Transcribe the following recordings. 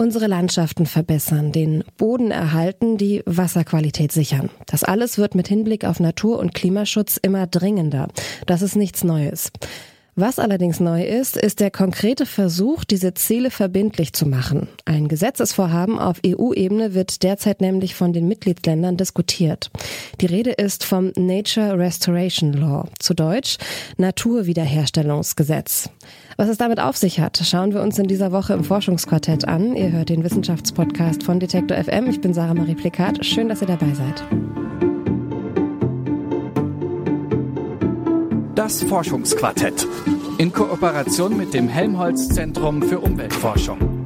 Unsere Landschaften verbessern, den Boden erhalten, die Wasserqualität sichern. Das alles wird mit Hinblick auf Natur- und Klimaschutz immer dringender. Das ist nichts Neues. Was allerdings neu ist, ist der konkrete Versuch, diese Ziele verbindlich zu machen. Ein Gesetzesvorhaben auf EU-Ebene wird derzeit nämlich von den Mitgliedsländern diskutiert. Die Rede ist vom Nature Restoration Law, zu Deutsch Naturwiederherstellungsgesetz. Was es damit auf sich hat, schauen wir uns in dieser Woche im Forschungsquartett an. Ihr hört den Wissenschaftspodcast von Detektor FM. Ich bin Sarah Marie Plikat. Schön, dass ihr dabei seid. Das Forschungsquartett in Kooperation mit dem Helmholtz Zentrum für Umweltforschung.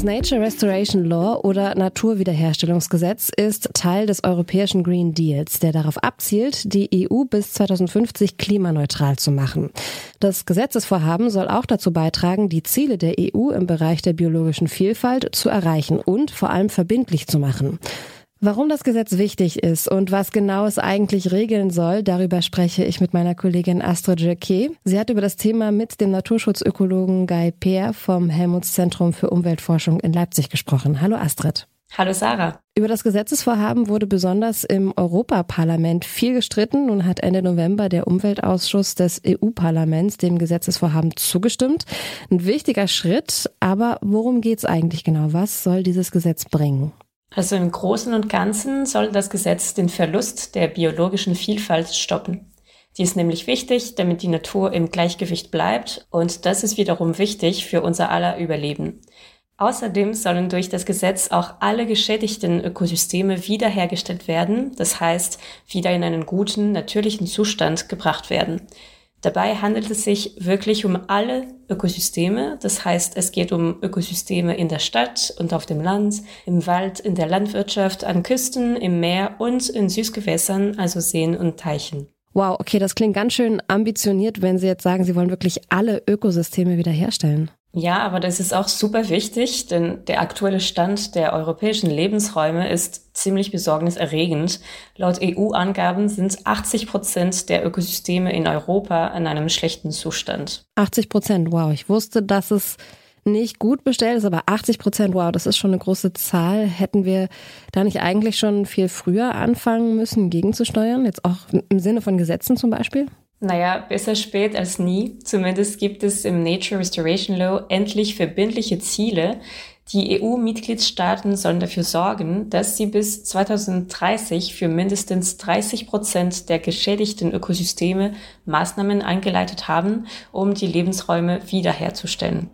Das Nature Restoration Law oder Naturwiederherstellungsgesetz ist Teil des europäischen Green Deals, der darauf abzielt, die EU bis 2050 klimaneutral zu machen. Das Gesetzesvorhaben soll auch dazu beitragen, die Ziele der EU im Bereich der biologischen Vielfalt zu erreichen und vor allem verbindlich zu machen. Warum das Gesetz wichtig ist und was genau es eigentlich regeln soll, darüber spreche ich mit meiner Kollegin Astrid Jacquet. Sie hat über das Thema mit dem Naturschutzökologen Guy Peer vom Helmuts Zentrum für Umweltforschung in Leipzig gesprochen. Hallo Astrid. Hallo Sarah. Über das Gesetzesvorhaben wurde besonders im Europaparlament viel gestritten. Nun hat Ende November der Umweltausschuss des EU-Parlaments dem Gesetzesvorhaben zugestimmt. Ein wichtiger Schritt, aber worum geht es eigentlich genau? Was soll dieses Gesetz bringen? Also im Großen und Ganzen soll das Gesetz den Verlust der biologischen Vielfalt stoppen. Die ist nämlich wichtig, damit die Natur im Gleichgewicht bleibt und das ist wiederum wichtig für unser aller Überleben. Außerdem sollen durch das Gesetz auch alle geschädigten Ökosysteme wiederhergestellt werden, das heißt wieder in einen guten, natürlichen Zustand gebracht werden. Dabei handelt es sich wirklich um alle Ökosysteme. Das heißt, es geht um Ökosysteme in der Stadt und auf dem Land, im Wald, in der Landwirtschaft, an Küsten, im Meer und in Süßgewässern, also Seen und Teichen. Wow, okay, das klingt ganz schön ambitioniert, wenn Sie jetzt sagen, Sie wollen wirklich alle Ökosysteme wiederherstellen. Ja, aber das ist auch super wichtig, denn der aktuelle Stand der europäischen Lebensräume ist ziemlich besorgniserregend. Laut EU-Angaben sind 80 Prozent der Ökosysteme in Europa in einem schlechten Zustand. 80 Prozent, wow. Ich wusste, dass es nicht gut bestellt ist, aber 80 Prozent, wow, das ist schon eine große Zahl. Hätten wir da nicht eigentlich schon viel früher anfangen müssen, gegenzusteuern? Jetzt auch im Sinne von Gesetzen zum Beispiel? Naja, besser spät als nie. Zumindest gibt es im Nature Restoration Law endlich verbindliche Ziele. Die EU-Mitgliedstaaten sollen dafür sorgen, dass sie bis 2030 für mindestens 30 Prozent der geschädigten Ökosysteme Maßnahmen eingeleitet haben, um die Lebensräume wiederherzustellen.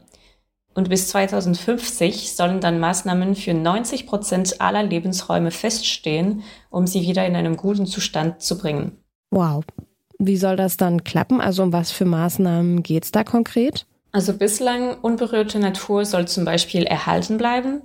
Und bis 2050 sollen dann Maßnahmen für 90 Prozent aller Lebensräume feststehen, um sie wieder in einem guten Zustand zu bringen. Wow, wie soll das dann klappen? Also um was für Maßnahmen geht es da konkret? Also bislang unberührte Natur soll zum Beispiel erhalten bleiben.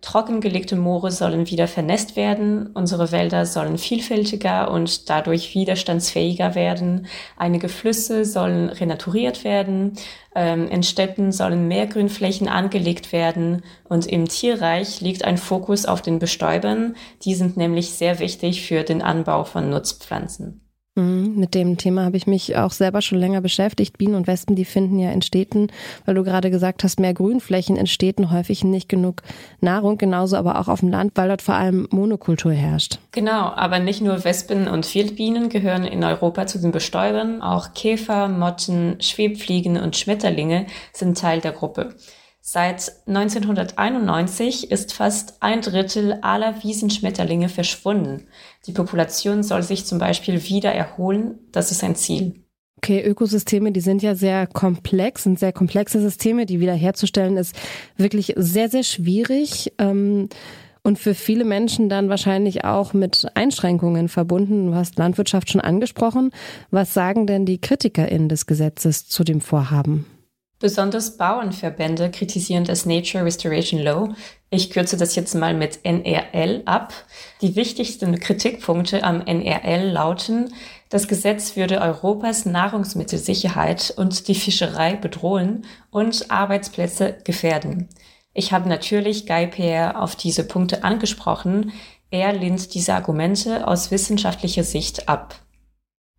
Trockengelegte Moore sollen wieder vernässt werden, unsere Wälder sollen vielfältiger und dadurch widerstandsfähiger werden, einige Flüsse sollen renaturiert werden, ähm, in Städten sollen mehr Grünflächen angelegt werden und im Tierreich liegt ein Fokus auf den Bestäubern, die sind nämlich sehr wichtig für den Anbau von Nutzpflanzen. Mhm, mit dem Thema habe ich mich auch selber schon länger beschäftigt. Bienen und Wespen, die finden ja in Städten, weil du gerade gesagt hast, mehr Grünflächen in Städten häufig nicht genug Nahrung, genauso aber auch auf dem Land, weil dort vor allem Monokultur herrscht. Genau, aber nicht nur Wespen und Wildbienen gehören in Europa zu den Bestäubern, auch Käfer, Motten, Schwebfliegen und Schmetterlinge sind Teil der Gruppe. Seit 1991 ist fast ein Drittel aller Wiesenschmetterlinge verschwunden. Die Population soll sich zum Beispiel wieder erholen. Das ist ein Ziel. Okay, Ökosysteme, die sind ja sehr komplex, sind sehr komplexe Systeme. Die wiederherzustellen ist wirklich sehr, sehr schwierig. Ähm, und für viele Menschen dann wahrscheinlich auch mit Einschränkungen verbunden. Du hast Landwirtschaft schon angesprochen. Was sagen denn die KritikerInnen des Gesetzes zu dem Vorhaben? Besonders Bauernverbände kritisieren das Nature Restoration Law. Ich kürze das jetzt mal mit NRL ab. Die wichtigsten Kritikpunkte am NRL lauten, das Gesetz würde Europas Nahrungsmittelsicherheit und die Fischerei bedrohen und Arbeitsplätze gefährden. Ich habe natürlich Guy Peer auf diese Punkte angesprochen. Er lehnt diese Argumente aus wissenschaftlicher Sicht ab.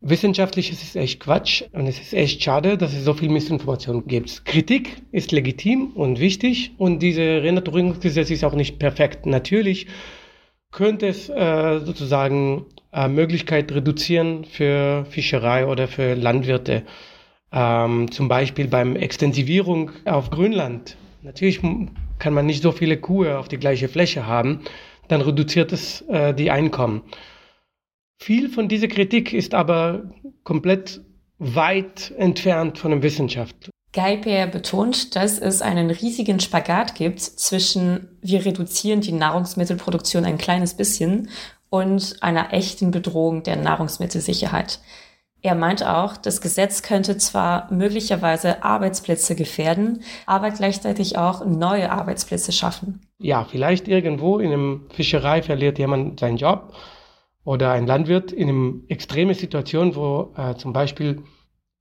Wissenschaftlich ist es echt Quatsch und es ist echt schade, dass es so viel Missinformation gibt. Kritik ist legitim und wichtig und diese Renaturierungsgesetz ist auch nicht perfekt. Natürlich könnte es äh, sozusagen äh, Möglichkeit reduzieren für Fischerei oder für Landwirte. Ähm, zum Beispiel beim Extensivierung auf Grünland. Natürlich kann man nicht so viele Kühe auf die gleiche Fläche haben, dann reduziert es äh, die Einkommen. Viel von dieser Kritik ist aber komplett weit entfernt von der Wissenschaft. Geiper betont, dass es einen riesigen Spagat gibt zwischen wir reduzieren die Nahrungsmittelproduktion ein kleines bisschen und einer echten Bedrohung der Nahrungsmittelsicherheit. Er meint auch, das Gesetz könnte zwar möglicherweise Arbeitsplätze gefährden, aber gleichzeitig auch neue Arbeitsplätze schaffen. Ja, vielleicht irgendwo in einer Fischerei verliert jemand seinen Job oder ein Landwirt in einer extremen Situation, wo äh, zum Beispiel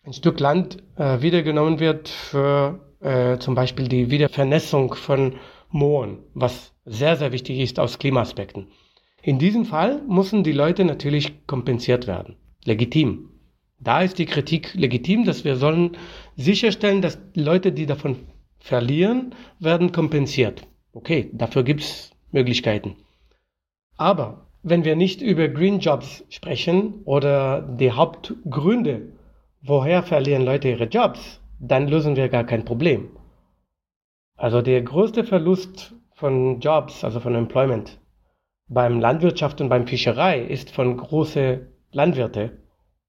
ein Stück Land äh, wiedergenommen wird für äh, zum Beispiel die Wiedervernässung von Mooren, was sehr, sehr wichtig ist aus Klimaaspekten. In diesem Fall müssen die Leute natürlich kompensiert werden. Legitim. Da ist die Kritik legitim, dass wir sollen sicherstellen, dass Leute, die davon verlieren, werden kompensiert. Okay, dafür gibt es Möglichkeiten. Aber wenn wir nicht über Green Jobs sprechen oder die Hauptgründe, woher verlieren Leute ihre Jobs, dann lösen wir gar kein Problem. Also der größte Verlust von Jobs, also von Employment, beim Landwirtschaft und beim Fischerei ist von große Landwirte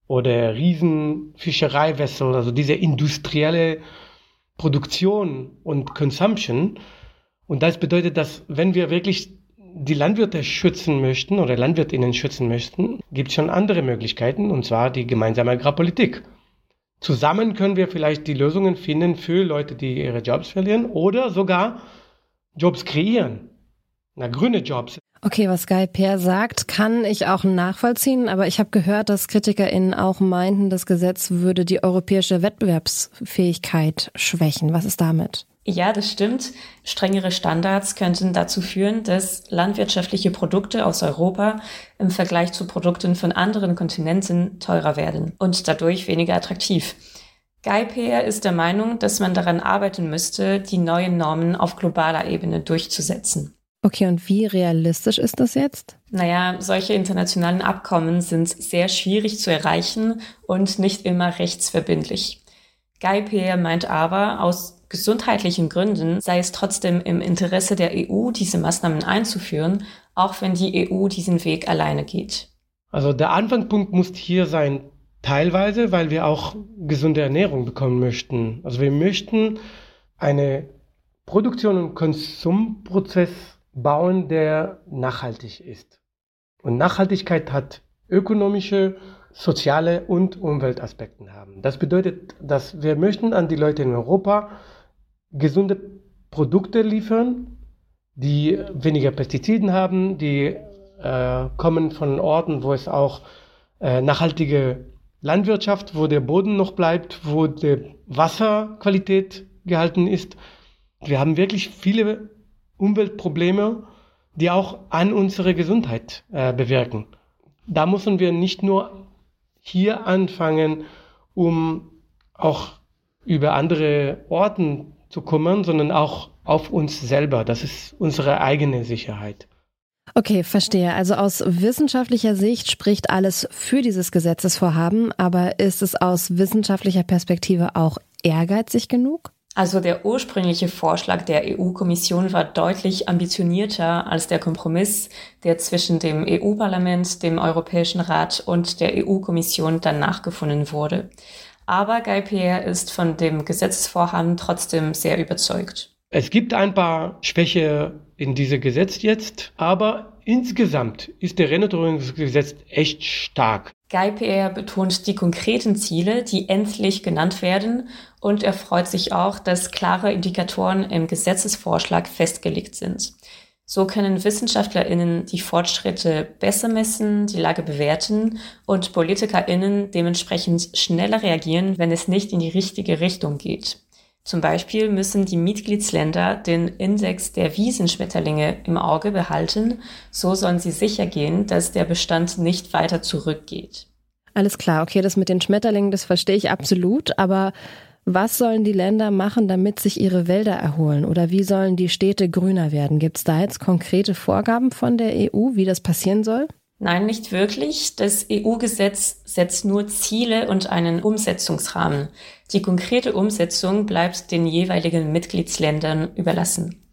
oder riesen Fischereiwässer, also diese industrielle Produktion und Consumption. Und das bedeutet, dass wenn wir wirklich die Landwirte schützen möchten oder Landwirtinnen schützen möchten, gibt es schon andere Möglichkeiten, und zwar die gemeinsame Agrarpolitik. Zusammen können wir vielleicht die Lösungen finden für Leute, die ihre Jobs verlieren oder sogar Jobs kreieren. Na, grüne Jobs. Okay, was Guy Peer sagt, kann ich auch nachvollziehen, aber ich habe gehört, dass KritikerInnen auch meinten, das Gesetz würde die europäische Wettbewerbsfähigkeit schwächen. Was ist damit? Ja, das stimmt. Strengere Standards könnten dazu führen, dass landwirtschaftliche Produkte aus Europa im Vergleich zu Produkten von anderen Kontinenten teurer werden und dadurch weniger attraktiv. Peer ist der Meinung, dass man daran arbeiten müsste, die neuen Normen auf globaler Ebene durchzusetzen. Okay, und wie realistisch ist das jetzt? Naja, solche internationalen Abkommen sind sehr schwierig zu erreichen und nicht immer rechtsverbindlich. Peer meint aber, aus gesundheitlichen Gründen sei es trotzdem im Interesse der EU, diese Maßnahmen einzuführen, auch wenn die EU diesen Weg alleine geht. Also der Anfangspunkt muss hier sein, teilweise, weil wir auch gesunde Ernährung bekommen möchten. Also wir möchten eine Produktion- und Konsumprozess bauen, der nachhaltig ist. Und Nachhaltigkeit hat ökonomische, soziale und Umweltaspekte haben. Das bedeutet, dass wir möchten an die Leute in Europa gesunde Produkte liefern, die weniger Pestiziden haben, die äh, kommen von Orten, wo es auch äh, nachhaltige Landwirtschaft, wo der Boden noch bleibt, wo die Wasserqualität gehalten ist. Wir haben wirklich viele Umweltprobleme, die auch an unsere Gesundheit äh, bewirken. Da müssen wir nicht nur hier anfangen, um auch über andere Orten zu kümmern, sondern auch auf uns selber. Das ist unsere eigene Sicherheit. Okay, verstehe. Also aus wissenschaftlicher Sicht spricht alles für dieses Gesetzesvorhaben, aber ist es aus wissenschaftlicher Perspektive auch ehrgeizig genug? Also der ursprüngliche Vorschlag der EU-Kommission war deutlich ambitionierter als der Kompromiss, der zwischen dem EU-Parlament, dem Europäischen Rat und der EU-Kommission danach gefunden wurde. Aber Guy Pierre ist von dem Gesetzesvorhaben trotzdem sehr überzeugt. Es gibt ein paar Schwäche in diesem Gesetz jetzt, aber insgesamt ist der Renaturierungsgesetz echt stark. Guy PR betont die konkreten Ziele, die endlich genannt werden, und er freut sich auch, dass klare Indikatoren im Gesetzesvorschlag festgelegt sind. So können WissenschaftlerInnen die Fortschritte besser messen, die Lage bewerten und PolitikerInnen dementsprechend schneller reagieren, wenn es nicht in die richtige Richtung geht. Zum Beispiel müssen die Mitgliedsländer den Index der Wiesenschmetterlinge im Auge behalten. So sollen sie sicher gehen, dass der Bestand nicht weiter zurückgeht. Alles klar, okay, das mit den Schmetterlingen, das verstehe ich absolut, aber was sollen die Länder machen, damit sich ihre Wälder erholen? Oder wie sollen die Städte grüner werden? Gibt es da jetzt konkrete Vorgaben von der EU, wie das passieren soll? Nein, nicht wirklich. Das EU-Gesetz setzt nur Ziele und einen Umsetzungsrahmen. Die konkrete Umsetzung bleibt den jeweiligen Mitgliedsländern überlassen.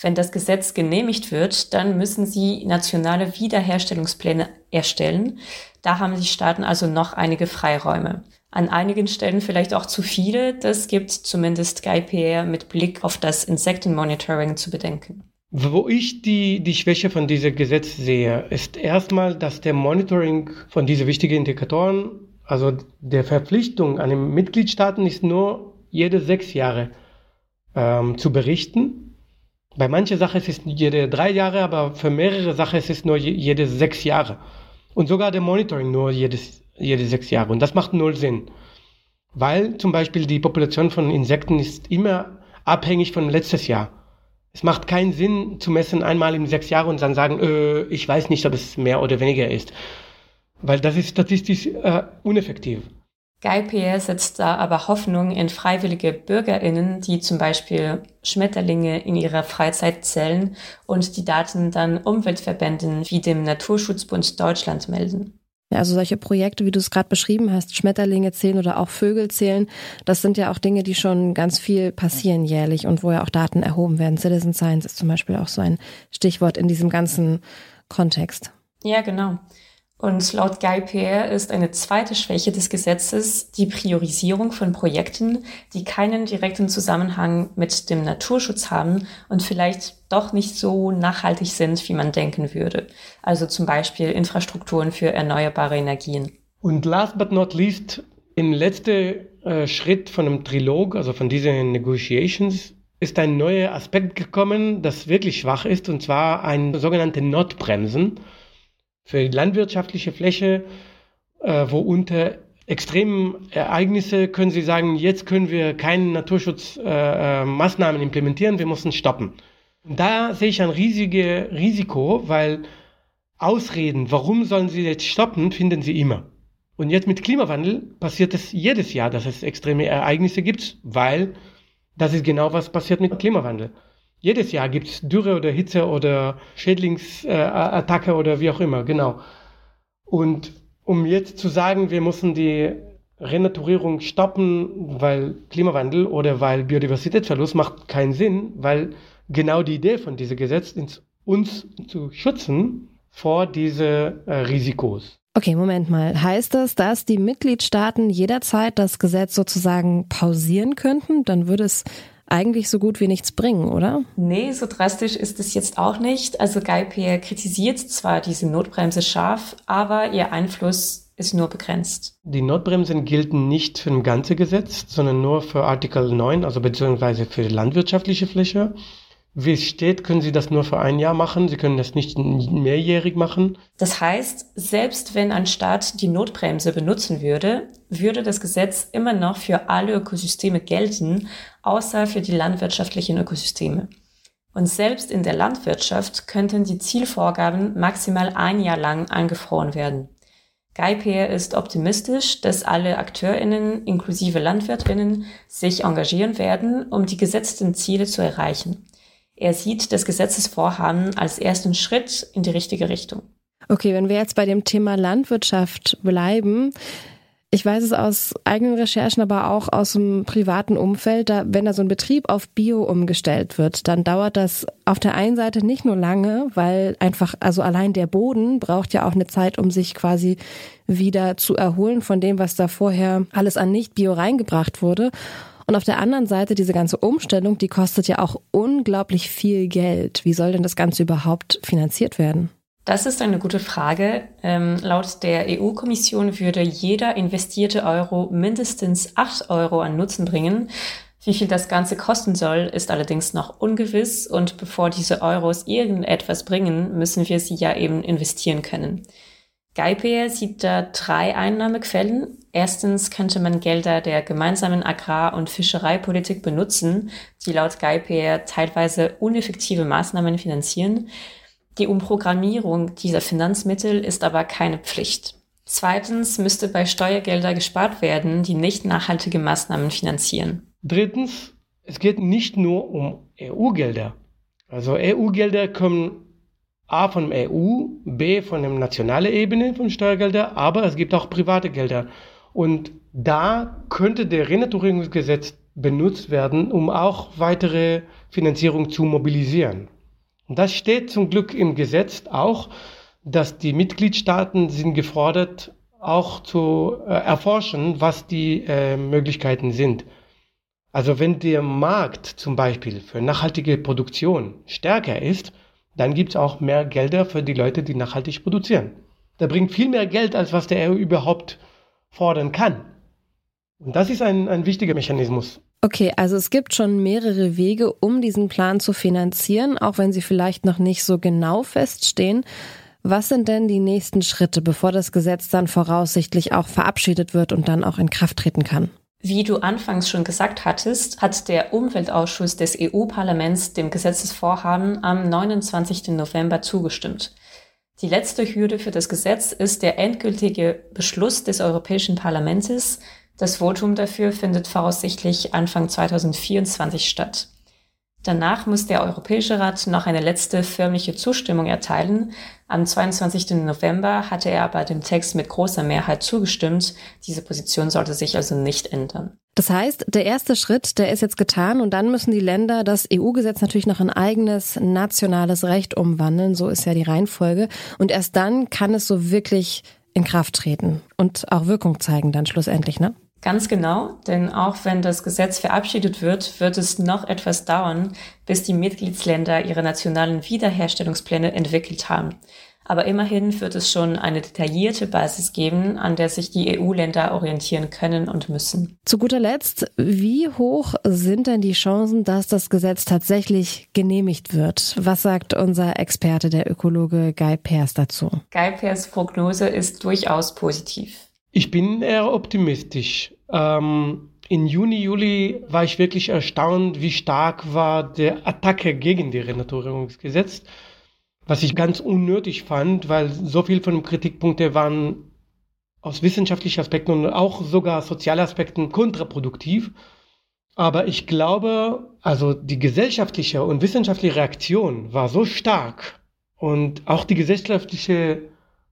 Wenn das Gesetz genehmigt wird, dann müssen sie nationale Wiederherstellungspläne erstellen. Da haben die Staaten also noch einige Freiräume an einigen Stellen vielleicht auch zu viele. Das gibt zumindest GuyPR mit Blick auf das Insektenmonitoring zu bedenken. Wo ich die, die Schwäche von diesem Gesetz sehe, ist erstmal, dass der Monitoring von diesen wichtigen Indikatoren, also der Verpflichtung an den Mitgliedstaaten ist nur jede sechs Jahre ähm, zu berichten. Bei manchen Sachen ist es jede drei Jahre, aber für mehrere Sachen ist es nur jede sechs Jahre. Und sogar der Monitoring nur jedes jede sechs Jahre. Und das macht null Sinn. Weil zum Beispiel die Population von Insekten ist immer abhängig von letztes Jahr. Es macht keinen Sinn zu messen einmal in sechs Jahren und dann sagen, äh, ich weiß nicht, ob es mehr oder weniger ist. Weil das ist statistisch äh, uneffektiv. GuyPR setzt da aber Hoffnung in freiwillige BürgerInnen, die zum Beispiel Schmetterlinge in ihrer Freizeit zählen und die Daten dann Umweltverbänden wie dem Naturschutzbund Deutschland melden. Also solche Projekte, wie du es gerade beschrieben hast, Schmetterlinge zählen oder auch Vögel zählen, das sind ja auch Dinge, die schon ganz viel passieren jährlich und wo ja auch Daten erhoben werden. Citizen Science ist zum Beispiel auch so ein Stichwort in diesem ganzen Kontext. Ja, genau. Und laut Guy Pierre ist eine zweite Schwäche des Gesetzes die Priorisierung von Projekten, die keinen direkten Zusammenhang mit dem Naturschutz haben und vielleicht doch nicht so nachhaltig sind, wie man denken würde. Also zum Beispiel Infrastrukturen für erneuerbare Energien. Und last but not least, im letzten äh, Schritt von einem Trilog, also von diesen Negotiations, ist ein neuer Aspekt gekommen, das wirklich schwach ist, und zwar ein sogenannte Notbremsen für die landwirtschaftliche Fläche, äh, wo unter extremen Ereignisse können Sie sagen, jetzt können wir keine Naturschutzmaßnahmen äh, äh implementieren, wir müssen stoppen. Und da sehe ich ein riesiges Risiko, weil Ausreden, warum sollen Sie jetzt stoppen, finden Sie immer. Und jetzt mit Klimawandel passiert es jedes Jahr, dass es extreme Ereignisse gibt, weil das ist genau was passiert mit Klimawandel. Jedes Jahr gibt es Dürre oder Hitze oder Schädlingsattacke äh, oder wie auch immer, genau. Und um jetzt zu sagen, wir müssen die Renaturierung stoppen, weil Klimawandel oder weil Biodiversitätsverlust macht keinen Sinn, weil genau die Idee von diesem Gesetz ist, uns zu schützen vor diese äh, Risikos. Okay, Moment mal. Heißt das, dass die Mitgliedstaaten jederzeit das Gesetz sozusagen pausieren könnten? Dann würde es eigentlich so gut wie nichts bringen, oder? Nee, so drastisch ist es jetzt auch nicht. Also Guy kritisiert zwar diese Notbremse scharf, aber ihr Einfluss ist nur begrenzt. Die Notbremsen gelten nicht für ein ganzes Gesetz, sondern nur für Artikel 9, also beziehungsweise für die landwirtschaftliche Fläche. Wie es steht, können Sie das nur für ein Jahr machen. Sie können das nicht mehrjährig machen. Das heißt, selbst wenn ein Staat die Notbremse benutzen würde, würde das Gesetz immer noch für alle Ökosysteme gelten, außer für die landwirtschaftlichen Ökosysteme. Und selbst in der Landwirtschaft könnten die Zielvorgaben maximal ein Jahr lang eingefroren werden. Geiper ist optimistisch, dass alle AkteurInnen inklusive LandwirtInnen sich engagieren werden, um die gesetzten Ziele zu erreichen. Er sieht das Gesetzesvorhaben als ersten Schritt in die richtige Richtung. Okay, wenn wir jetzt bei dem Thema Landwirtschaft bleiben, ich weiß es aus eigenen Recherchen, aber auch aus dem privaten Umfeld, da, wenn da so ein Betrieb auf Bio umgestellt wird, dann dauert das auf der einen Seite nicht nur lange, weil einfach, also allein der Boden braucht ja auch eine Zeit, um sich quasi wieder zu erholen von dem, was da vorher alles an Nicht-Bio reingebracht wurde. Und auf der anderen Seite, diese ganze Umstellung, die kostet ja auch unglaublich viel Geld. Wie soll denn das Ganze überhaupt finanziert werden? Das ist eine gute Frage. Ähm, laut der EU-Kommission würde jeder investierte Euro mindestens acht Euro an Nutzen bringen. Wie viel das Ganze kosten soll, ist allerdings noch ungewiss und bevor diese Euros irgendetwas bringen, müssen wir sie ja eben investieren können. Geiper sieht da drei Einnahmequellen. Erstens könnte man Gelder der gemeinsamen Agrar- und Fischereipolitik benutzen, die laut Geiper teilweise uneffektive Maßnahmen finanzieren. Die Umprogrammierung dieser Finanzmittel ist aber keine Pflicht. Zweitens müsste bei Steuergelder gespart werden, die nicht nachhaltige Maßnahmen finanzieren. Drittens, es geht nicht nur um EU-Gelder. Also EU-Gelder kommen A von der EU, B von der nationalen Ebene von Steuergelder, aber es gibt auch private Gelder. Und da könnte der Renaturierungsgesetz benutzt werden, um auch weitere Finanzierung zu mobilisieren. Und das steht zum Glück im Gesetz auch, dass die Mitgliedstaaten sind gefordert, auch zu äh, erforschen, was die äh, Möglichkeiten sind. Also wenn der Markt zum Beispiel für nachhaltige Produktion stärker ist, dann gibt es auch mehr Gelder für die Leute, die nachhaltig produzieren. Da bringt viel mehr Geld, als was der EU überhaupt fordern kann. Und das ist ein, ein wichtiger Mechanismus. Okay, also es gibt schon mehrere Wege, um diesen Plan zu finanzieren, auch wenn sie vielleicht noch nicht so genau feststehen. Was sind denn die nächsten Schritte, bevor das Gesetz dann voraussichtlich auch verabschiedet wird und dann auch in Kraft treten kann? Wie du anfangs schon gesagt hattest, hat der Umweltausschuss des EU-Parlaments dem Gesetzesvorhaben am 29. November zugestimmt. Die letzte Hürde für das Gesetz ist der endgültige Beschluss des Europäischen Parlaments. Das Votum dafür findet voraussichtlich Anfang 2024 statt. Danach muss der Europäische Rat noch eine letzte förmliche Zustimmung erteilen. Am 22. November hatte er aber dem Text mit großer Mehrheit zugestimmt. Diese Position sollte sich also nicht ändern. Das heißt, der erste Schritt, der ist jetzt getan und dann müssen die Länder das EU-Gesetz natürlich noch in eigenes nationales Recht umwandeln. So ist ja die Reihenfolge. Und erst dann kann es so wirklich in Kraft treten und auch Wirkung zeigen dann schlussendlich, ne? Ganz genau, denn auch wenn das Gesetz verabschiedet wird, wird es noch etwas dauern, bis die Mitgliedsländer ihre nationalen Wiederherstellungspläne entwickelt haben. Aber immerhin wird es schon eine detaillierte Basis geben, an der sich die EU-Länder orientieren können und müssen. Zu guter Letzt, wie hoch sind denn die Chancen, dass das Gesetz tatsächlich genehmigt wird? Was sagt unser Experte, der Ökologe Guy Peers dazu? Guy Peers Prognose ist durchaus positiv. Ich bin eher optimistisch. Ähm, in Juni, Juli war ich wirklich erstaunt, wie stark war der Attacke gegen die Renaturierungsgesetz, was ich ganz unnötig fand, weil so viel von den Kritikpunkten waren aus wissenschaftlichen Aspekten und auch sogar sozialen Aspekten kontraproduktiv. Aber ich glaube, also die gesellschaftliche und wissenschaftliche Reaktion war so stark und auch die gesellschaftliche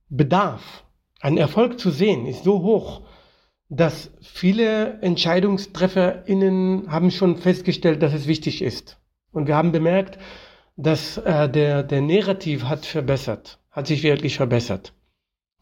Bedarf an Erfolg zu sehen ist so hoch, dass viele EntscheidungstrefferInnen haben schon festgestellt, dass es wichtig ist. Und wir haben bemerkt, dass äh, der, der Narrativ hat verbessert, hat sich wirklich verbessert.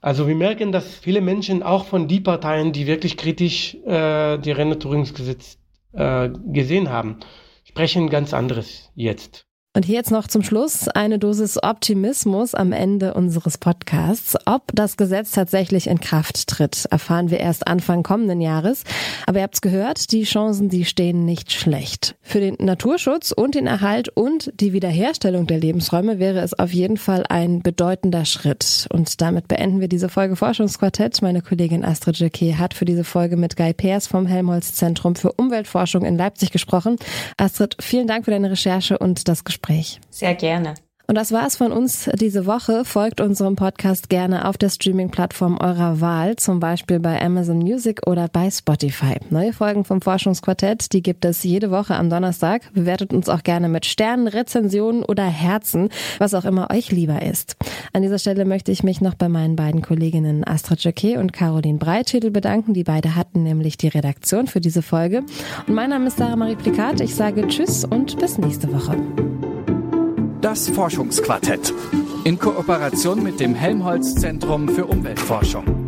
Also wir merken, dass viele Menschen auch von die Parteien, die wirklich kritisch äh, die Renaturierungsgesetz äh, gesehen haben, sprechen ganz anderes jetzt. Und hier jetzt noch zum Schluss eine Dosis Optimismus am Ende unseres Podcasts. Ob das Gesetz tatsächlich in Kraft tritt, erfahren wir erst Anfang kommenden Jahres. Aber ihr habt's gehört, die Chancen, die stehen nicht schlecht. Für den Naturschutz und den Erhalt und die Wiederherstellung der Lebensräume wäre es auf jeden Fall ein bedeutender Schritt. Und damit beenden wir diese Folge Forschungsquartett. Meine Kollegin Astrid Jacquet hat für diese Folge mit Guy Peers vom Helmholtz Zentrum für Umweltforschung in Leipzig gesprochen. Astrid, vielen Dank für deine Recherche und das Gespräch. Gespräch. Sehr gerne. Und das war's von uns diese Woche. Folgt unserem Podcast gerne auf der Streaming-Plattform eurer Wahl, zum Beispiel bei Amazon Music oder bei Spotify. Neue Folgen vom Forschungsquartett, die gibt es jede Woche am Donnerstag. Bewertet uns auch gerne mit Sternen, Rezensionen oder Herzen, was auch immer euch lieber ist. An dieser Stelle möchte ich mich noch bei meinen beiden Kolleginnen Astrid Jacquet und Caroline Breitschädel bedanken. Die beide hatten nämlich die Redaktion für diese Folge. Und mein Name ist Sarah Marie Plikat. Ich sage Tschüss und bis nächste Woche. Das Forschungsquartett in Kooperation mit dem Helmholtz Zentrum für Umweltforschung.